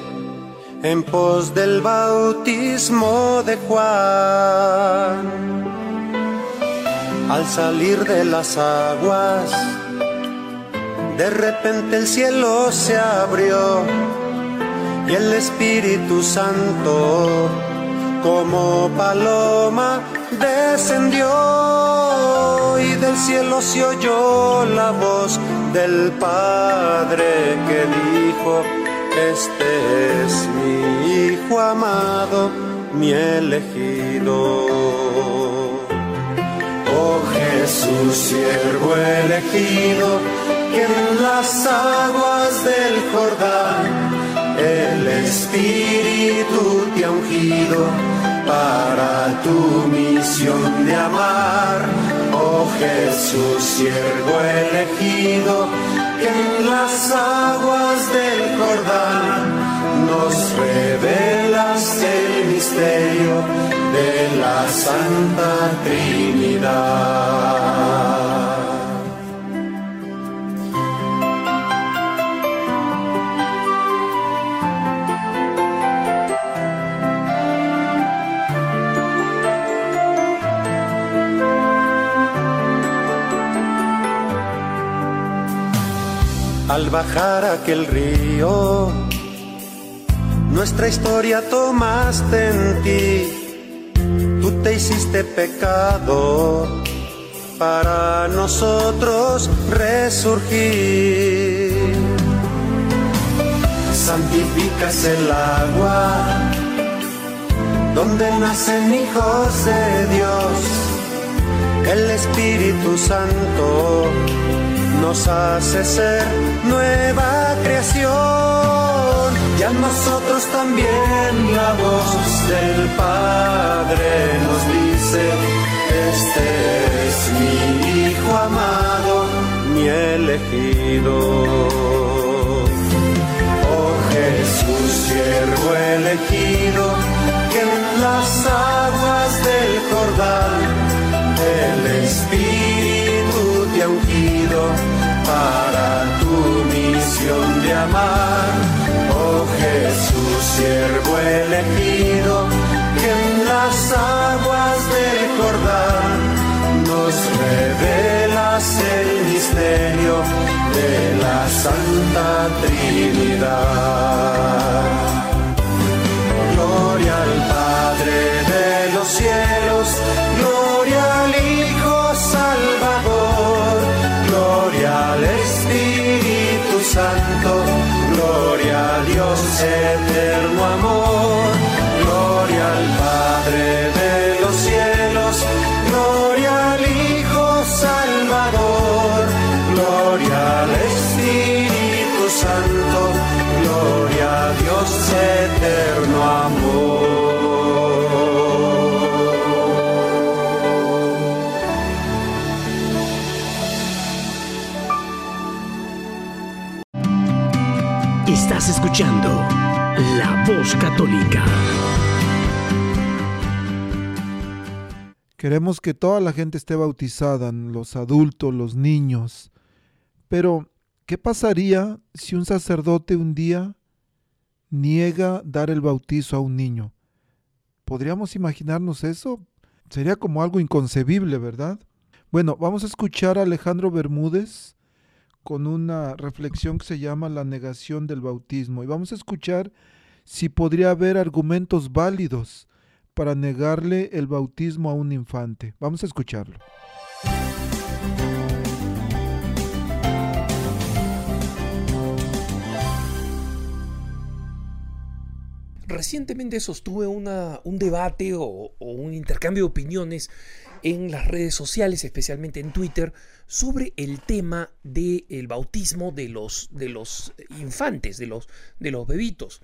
en pos del bautismo de Juan. Al salir de las aguas, de repente el cielo se abrió y el Espíritu Santo como paloma descendió y del cielo se oyó la voz del Padre que dijo, este es mi Hijo amado, mi elegido. Oh Jesús, siervo elegido, que en las aguas del Jordán el Espíritu te ha ungido para tu misión de amar. Oh Jesús, siervo elegido, que en las aguas del Jordán nos revelas el misterio de la Santa Trinidad. Al bajar aquel río, nuestra historia tomaste en ti. Tú te hiciste pecado para nosotros resurgir. Santificas el agua donde nacen hijos de Dios, el Espíritu Santo nos hace ser nueva creación. Y a nosotros también la voz del Padre nos dice, este es mi Hijo amado, mi elegido. Oh Jesús, siervo elegido, que en las aguas del Jordán el Espíritu te ha ungido para tu misión de amar. Oh Jesús, siervo elegido, que en las aguas del Jordán nos revelas el misterio de la Santa Trinidad. Gloria al Padre de los cielos, Estás escuchando La Voz Católica. Queremos que toda la gente esté bautizada, los adultos, los niños. Pero, ¿qué pasaría si un sacerdote un día niega dar el bautizo a un niño? ¿Podríamos imaginarnos eso? Sería como algo inconcebible, ¿verdad? Bueno, vamos a escuchar a Alejandro Bermúdez con una reflexión que se llama La negación del bautismo. Y vamos a escuchar si podría haber argumentos válidos para negarle el bautismo a un infante. Vamos a escucharlo. Recientemente sostuve una, un debate o, o un intercambio de opiniones en las redes sociales, especialmente en Twitter, sobre el tema del bautismo de los, de los infantes, de los, de los bebitos.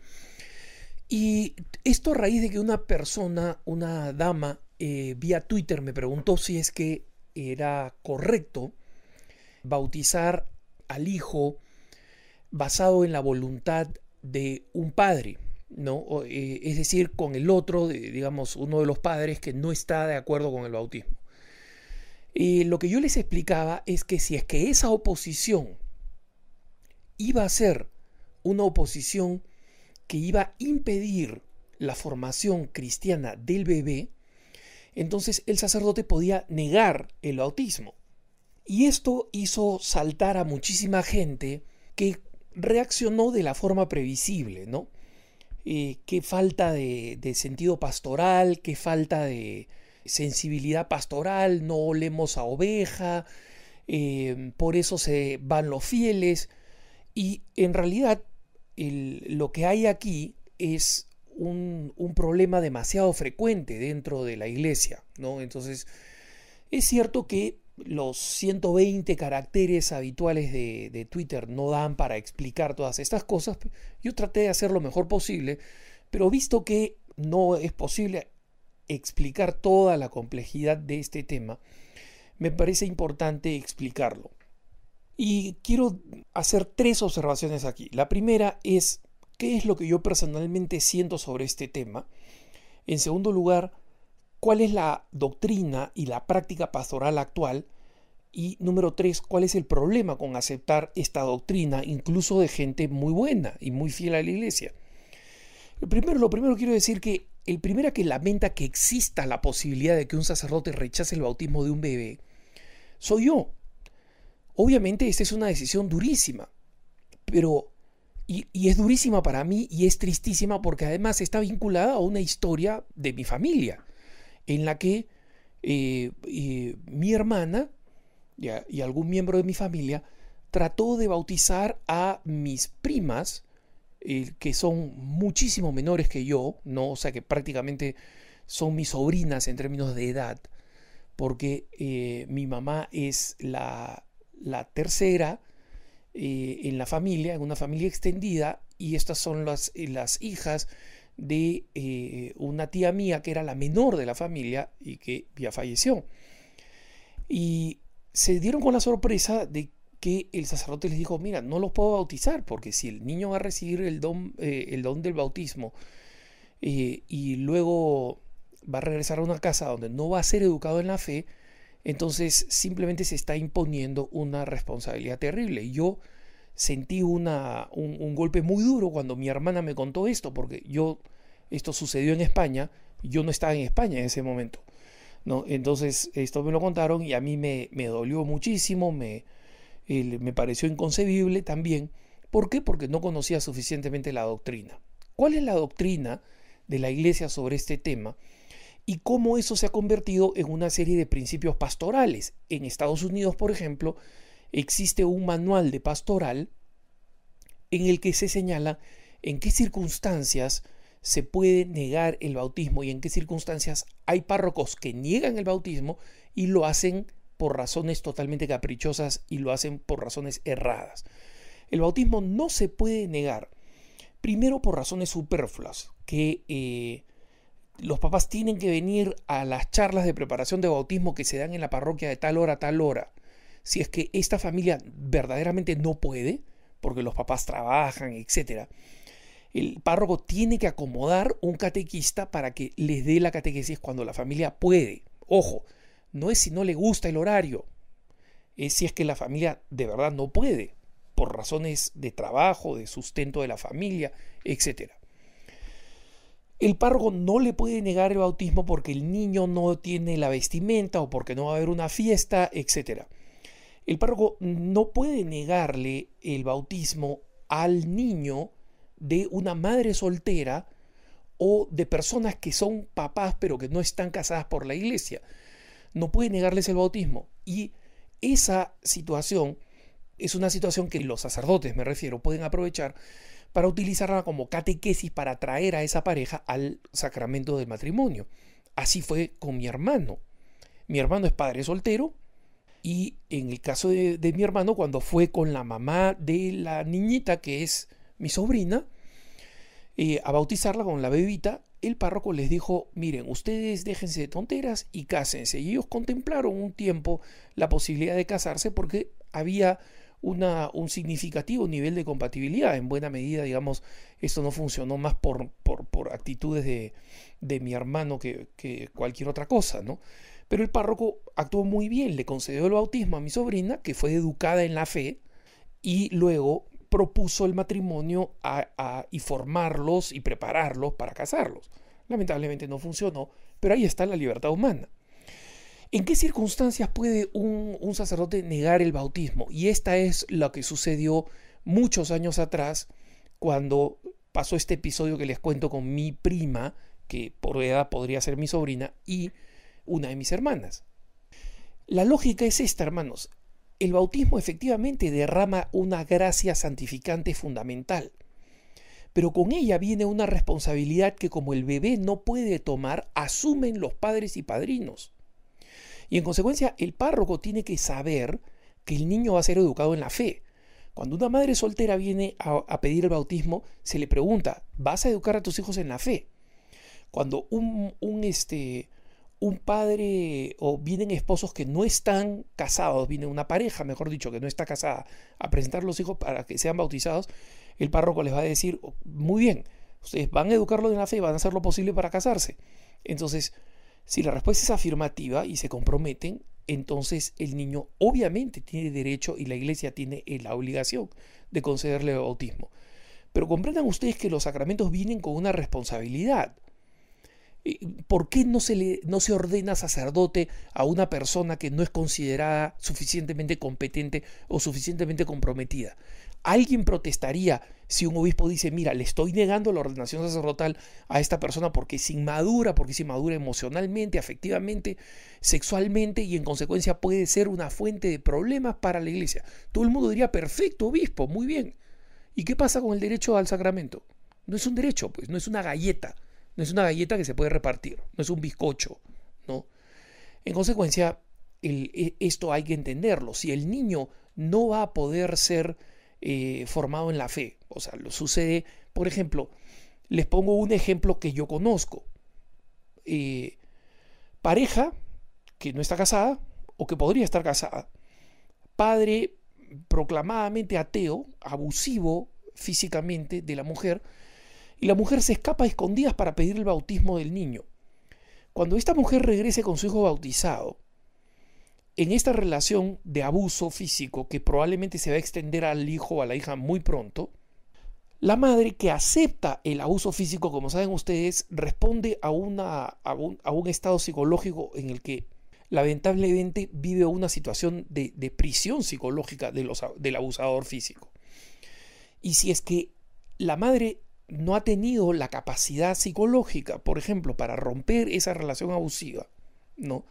Y esto a raíz de que una persona, una dama, eh, vía Twitter me preguntó si es que era correcto bautizar al hijo basado en la voluntad de un padre. ¿No? Eh, es decir, con el otro, digamos, uno de los padres que no está de acuerdo con el bautismo. Y lo que yo les explicaba es que si es que esa oposición iba a ser una oposición que iba a impedir la formación cristiana del bebé, entonces el sacerdote podía negar el bautismo. Y esto hizo saltar a muchísima gente que reaccionó de la forma previsible, ¿no? Eh, qué falta de, sentido pastoral, qué falta de sensibilidad pastoral, no olemos a oveja, eh, por eso se van los fieles. Y en realidad lo que hay aquí es un, problema demasiado frecuente dentro de la iglesia, ¿no? Entonces, es cierto que los 120 caracteres habituales de, Twitter no dan para explicar todas estas cosas. Yo traté de hacer lo mejor posible, pero visto que no es posible explicar toda la complejidad de este tema, me parece importante explicarlo. Y quiero hacer tres observaciones aquí. La primera es qué es lo que yo personalmente siento sobre este tema. En segundo lugar, cuál es la doctrina y la práctica pastoral actual. Y número tres, cuál es el problema con aceptar esta doctrina, incluso de gente muy buena y muy fiel a la iglesia. Lo primero, lo primero quiero decir que el primero que lamenta que exista la posibilidad de que un sacerdote rechace el bautismo de un bebé soy yo. Obviamente esta es una decisión durísima, pero y, es durísima para mí y es tristísima porque además está vinculada a una historia de mi familia, en la que eh, eh, mi hermana y, algún miembro de mi familia trató de bautizar a mis primas, eh, que son muchísimo menores que yo, ¿no? o sea que prácticamente son mis sobrinas en términos de edad, porque mi mamá es la, la tercera eh, en la familia, en una familia extendida, y estas son eh, las hijas de eh, una tía mía que era la menor de la familia y que ya falleció. Y se dieron con la sorpresa de que el sacerdote les dijo, mira, no los puedo bautizar, porque si el niño va a recibir el don, el don del bautismo y luego va a regresar a una casa donde no va a ser educado en la fe, entonces simplemente se está imponiendo una responsabilidad terrible. Yo sentí una, un, golpe muy duro cuando mi hermana me contó esto, porque yo, esto sucedió en España, yo no estaba en España en ese momento. ¿no? Entonces esto me lo contaron y a mí me, me dolió muchísimo, me, me pareció inconcebible también. ¿Por qué? Porque no conocía suficientemente la doctrina. ¿Cuál es la doctrina de la iglesia sobre este tema? y cómo eso se ha convertido en una serie de principios pastorales. En Estados Unidos, por ejemplo, existe un manual de pastoral en el que se señala en qué circunstancias se puede negar el bautismo y en qué circunstancias hay párrocos que niegan el bautismo y lo hacen por razones totalmente caprichosas y lo hacen por razones erradas. El bautismo no se puede negar, primero por razones superfluas, que eh, los papás tienen que venir a las charlas de preparación de bautismo que se dan en la parroquia de tal hora a tal hora. Si es que esta familia verdaderamente no puede, porque los papás trabajan, etc., el párroco tiene que acomodar un catequista para que les dé la catequesis cuando la familia puede. Ojo, no es si no le gusta el horario, es si es que la familia de verdad no puede, por razones de trabajo, de sustento de la familia, etcétera. El párroco no le puede negar el bautismo porque el niño no tiene la vestimenta o porque no va a haber una fiesta, etc. El párroco no puede negarle el bautismo al niño de una madre soltera o de personas que son papás pero que no están casadas por la iglesia. No puede negarles el bautismo. Y esa situación es una situación que los sacerdotes, me refiero, pueden aprovechar para utilizarla como catequesis para atraer a esa pareja al sacramento del matrimonio. Así fue con mi hermano. Mi hermano es padre soltero y en el caso de, mi hermano, cuando fue con la mamá de la niñita, que es mi sobrina, eh, a bautizarla con la bebita, el párroco les dijo, miren, ustedes déjense de tonteras y cásense. Y ellos contemplaron un tiempo la posibilidad de casarse porque había una, un significativo nivel de compatibilidad. En buena medida, digamos, esto no funcionó más por, por, actitudes de, de, mi hermano que, que, cualquier otra cosa, ¿no? Pero el párroco actuó muy bien, le concedió el bautismo a mi sobrina, que fue educada en la fe, y luego propuso el matrimonio y formarlos y prepararlos para casarlos. Lamentablemente no funcionó, pero ahí está la libertad humana. ¿En qué circunstancias puede un, sacerdote negar el bautismo? Y esta es lo que sucedió muchos años atrás cuando pasó este episodio que les cuento con mi prima, que por edad podría ser mi sobrina, y una de mis hermanas. La lógica es esta, hermanos. El bautismo efectivamente derrama una gracia santificante fundamental, pero con ella viene una responsabilidad que como el bebé no puede tomar, asumen los padres y padrinos. Y en consecuencia, el párroco tiene que saber que el niño va a ser educado en la fe. Cuando una madre soltera viene a, pedir el bautismo, se le pregunta, ¿vas a educar a tus hijos en la fe? Cuando un, un, este, un padre o vienen esposos que no están casados, viene una pareja, mejor dicho, que no está casada, a presentar los hijos para que sean bautizados, el párroco les va a decir, oh, muy bien, ustedes van a educarlo en la fe, van a hacer lo posible para casarse. Entonces, si la respuesta es afirmativa y se comprometen, entonces el niño obviamente tiene derecho y la iglesia tiene la obligación de concederle el bautismo. Pero comprendan ustedes que los sacramentos vienen con una responsabilidad. ¿Por qué no se, le, no se ordena sacerdote a una persona que no es considerada suficientemente competente o suficientemente comprometida? ¿Alguien protestaría si un obispo dice, mira, le estoy negando la ordenación sacerdotal a esta persona porque es inmadura, porque es inmadura emocionalmente, afectivamente, sexualmente y en consecuencia puede ser una fuente de problemas para la iglesia? Todo el mundo diría, perfecto, obispo, muy bien. ¿Y qué pasa con el derecho al sacramento? No es un derecho, pues, no es una galleta no es una galleta que se puede repartir, no es un bizcocho, ¿no? En consecuencia, e, esto hay que entenderlo. Si el niño no va a poder ser eh, formado en la fe, o sea, lo sucede, por ejemplo, les pongo un ejemplo que yo conozco. Eh, pareja que no está casada o que podría estar casada, padre proclamadamente ateo, abusivo físicamente de la mujer, y la mujer se escapa a escondidas para pedir el bautismo del niño. Cuando esta mujer regrese con su hijo bautizado, en esta relación de abuso físico que probablemente se va a extender al hijo o a la hija muy pronto, la madre que acepta el abuso físico, como saben ustedes, responde a, una, a, un, estado psicológico en el que lamentablemente vive una situación de, prisión psicológica de los, del abusador físico. Y si es que la madre no ha tenido la capacidad psicológica, por ejemplo, para romper esa relación abusiva, ¿no?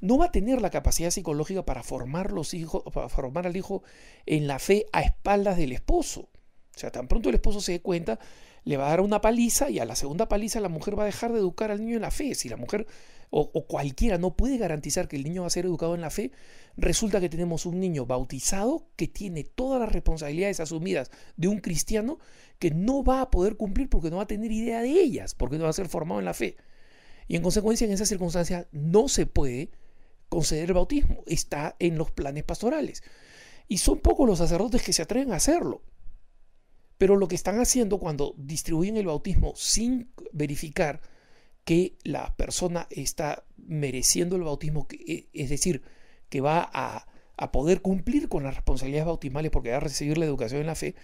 No va a tener la capacidad psicológica para formar los hijos, para formar al hijo en la fe a espaldas del esposo. O sea, tan pronto el esposo se dé cuenta, le va a dar una paliza y a la segunda paliza la mujer va a dejar de educar al niño en la fe. Si la mujer o, cualquiera no puede garantizar que el niño va a ser educado en la fe, resulta que tenemos un niño bautizado que tiene todas las responsabilidades asumidas de un cristiano que no va a poder cumplir porque no va a tener idea de ellas, porque no va a ser formado en la fe. Y en consecuencia, en esas circunstancias, no se puede conceder el bautismo. Está en los planes pastorales. Y son pocos los sacerdotes que se atreven a hacerlo. Pero lo que están haciendo cuando distribuyen el bautismo sin verificar que la persona está mereciendo el bautismo, e, es decir, que va a, poder cumplir con las responsabilidades bautismales porque va a recibir la educación en la fe,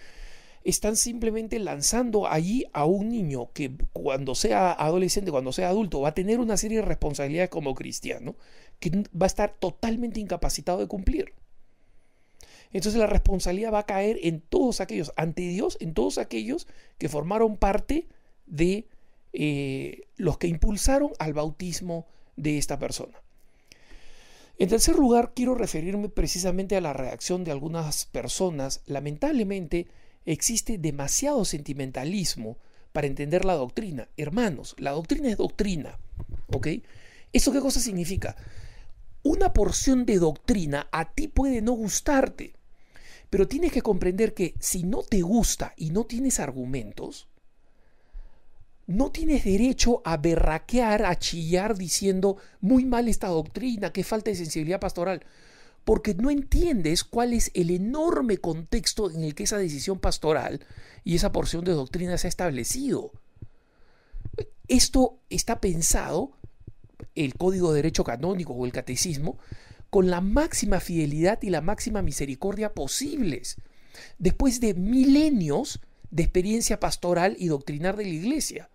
están simplemente lanzando allí a un niño que cuando sea adolescente, cuando sea adulto, va a tener una serie de responsabilidades como cristiano, que va a estar totalmente incapacitado de cumplir. Entonces la responsabilidad va a caer en todos aquellos, ante Dios, en todos aquellos que formaron parte de eh, los que impulsaron al bautismo de esta persona. En tercer lugar, quiero referirme precisamente a la reacción de algunas personas. Lamentablemente, existe demasiado sentimentalismo para entender la doctrina. Hermanos, la doctrina es doctrina. ¿Ok? ¿Eso qué cosa significa? Una porción de doctrina a ti puede no gustarte, pero tienes que comprender que si no te gusta y no tienes argumentos, no tienes derecho a berraquear, a chillar diciendo muy mal esta doctrina, qué falta de sensibilidad pastoral. porque no entiendes cuál es el enorme contexto en el que esa decisión pastoral y esa porción de doctrina se ha establecido. Esto está pensado, el Código de Derecho Canónico o el Catecismo, con la máxima fidelidad y la máxima misericordia posibles, después de milenios de experiencia pastoral y doctrinar de la iglesia.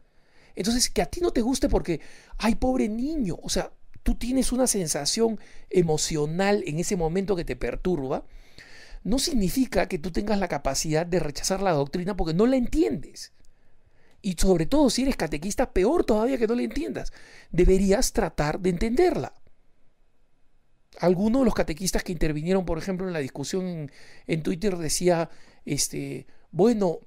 Entonces, que a ti no te guste porque, ay, pobre niño, o sea, tú tienes una sensación emocional en ese momento que te perturba, no significa que tú tengas la capacidad de rechazar la doctrina porque no la entiendes. Y sobre todo si eres catequista, peor todavía que no la entiendas. Deberías tratar de entenderla. Algunos de los catequistas que intervinieron, por ejemplo, en la discusión en, Twitter decía, este, bueno,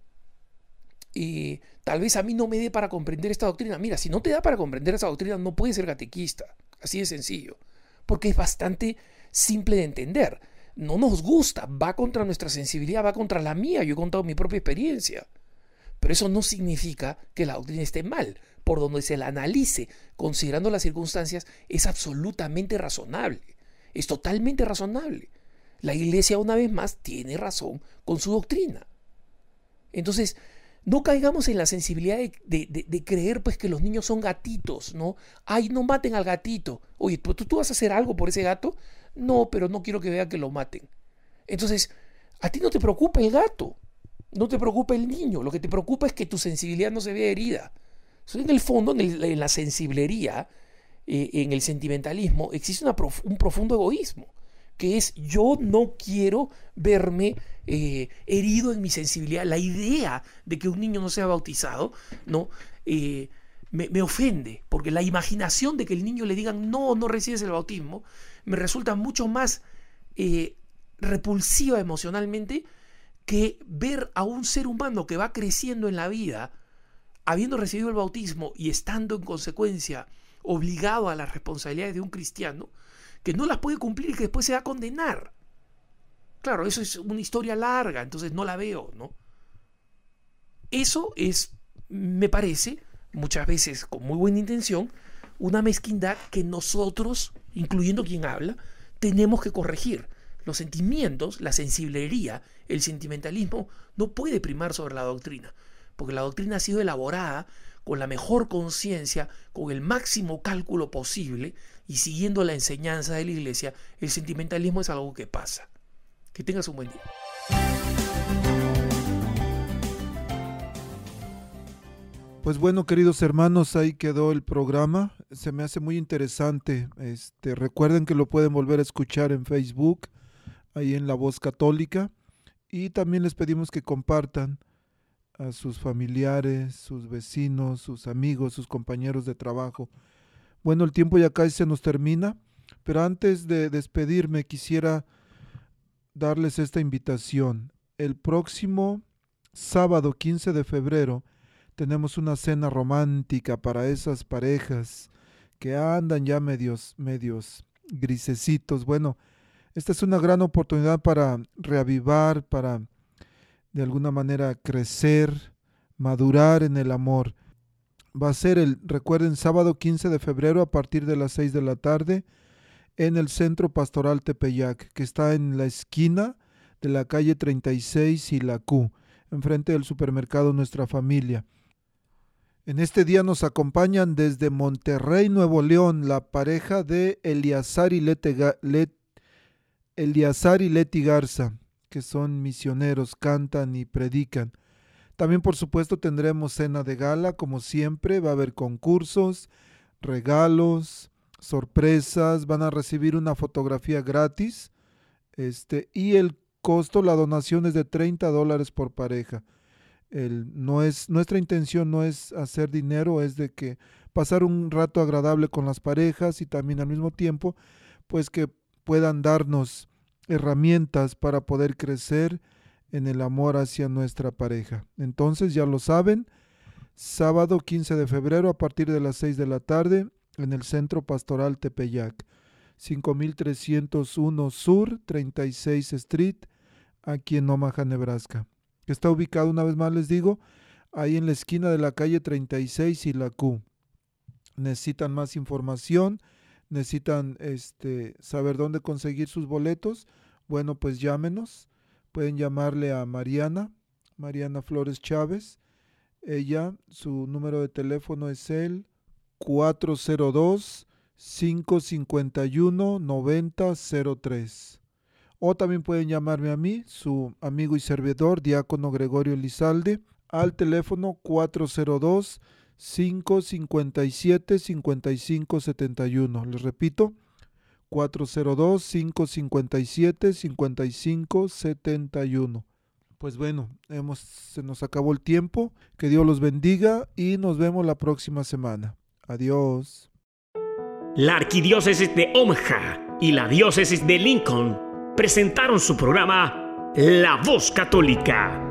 y tal vez a mí no me dé para comprender esta doctrina. Mira, si no te da para comprender esa doctrina, no puedes ser catequista. Así de sencillo. Porque es bastante simple de entender. No nos gusta, va contra nuestra sensibilidad, va contra la mía. Yo he contado mi propia experiencia. Pero eso no significa que la doctrina esté mal. Por donde se la analice, considerando las circunstancias, es absolutamente razonable. Es totalmente razonable. La iglesia, una vez más, tiene razón con su doctrina. Entonces, no caigamos en la sensibilidad de, creer pues que los niños son gatitos, ¿no? Ay, no maten al gatito. Oye, ¿tú, ¿tú vas a hacer algo por ese gato? No, pero no quiero que vean que lo maten. Entonces, a ti no te preocupa el gato, no te preocupa el niño, lo que te preocupa es que tu sensibilidad no se vea herida. en el fondo, en, la sensiblería, eh, en el sentimentalismo, existe un profundo egoísmo que es yo no quiero verme eh, herido en mi sensibilidad. La idea de que un niño no sea bautizado, ¿no? Eh, me, ofende, porque la imaginación de que el niño le digan no, no recibes el bautismo, me resulta mucho más repulsiva emocionalmente que ver a un ser humano que va creciendo en la vida, habiendo recibido el bautismo y estando en consecuencia obligado a las responsabilidades de un cristiano, que no las puede cumplir y que después se va a condenar. Claro, eso es una historia larga, entonces no la veo, ¿no? Eso es, me parece, muchas veces con muy buena intención, una mezquindad que nosotros, incluyendo quien habla, tenemos que corregir. Los sentimientos, la sensiblería, el sentimentalismo no puede primar sobre la doctrina, porque la doctrina ha sido elaborada con la mejor conciencia, con el máximo cálculo posible y siguiendo la enseñanza de la iglesia, el sentimentalismo es algo que pasa. Que tengas un buen día. Pues bueno, queridos hermanos, ahí quedó el programa. Se me hace muy interesante. Este, recuerden que lo pueden volver a escuchar en Facebook, ahí en La Voz Católica. Y también les pedimos que compartan a sus familiares, sus vecinos, sus amigos, sus compañeros de trabajo bueno, el tiempo ya casi se nos termina, pero antes de despedirme quisiera darles esta invitación. El próximo sábado 15 de febrero tenemos una cena romántica para esas parejas que andan ya medios, medios grisecitos. Bueno, esta es una gran oportunidad para reavivar, para de alguna manera crecer, madurar en el amor va a ser el, recuerden, sábado 15 de febrero a partir de las 6 de la tarde en el Centro Pastoral Tepeyac, que está en la esquina de la calle 36 y la Q, enfrente del supermercado Nuestra Familia. En este día nos acompañan desde Monterrey, Nuevo León, la pareja de Eliazar y Leti, Eliazar y Leti Garza, que son misioneros, cantan y predican. También, por supuesto, tendremos cena de gala, como siempre. Va a haber concursos, regalos, sorpresas. Van a recibir una fotografía gratis. Este, y el costo, la donación es de 30 dólares por pareja. El, no es, nuestra intención no es hacer dinero, es de que pasar un rato agradable con las parejas y también al mismo tiempo, pues que puedan darnos herramientas para poder crecer en el amor hacia nuestra pareja. Entonces ya lo saben, sábado 15 de febrero a partir de las 6 de la tarde en el Centro Pastoral Tepeyac, 5301 Sur, 36 Street, aquí en Omaha, Nebraska. Está ubicado, una vez más les digo, ahí en la esquina de la calle 36 y la Q. Necesitan más información, necesitan este, saber dónde conseguir sus boletos, bueno, pues llámenos. Pueden llamarle a Mariana, Mariana Flores Chávez. Ella, su número de teléfono es el 402 551 9003. O también pueden llamarme a mí, su amigo y servidor, diácono Gregorio Lizalde, al teléfono 402 557 5571. Les repito, 402 557 5571. Pues bueno, hemos, se nos acabó el tiempo. Que Dios los bendiga y nos vemos la próxima semana. Adiós. La Arquidiócesis de Omaha y la Diócesis de Lincoln presentaron su programa La Voz Católica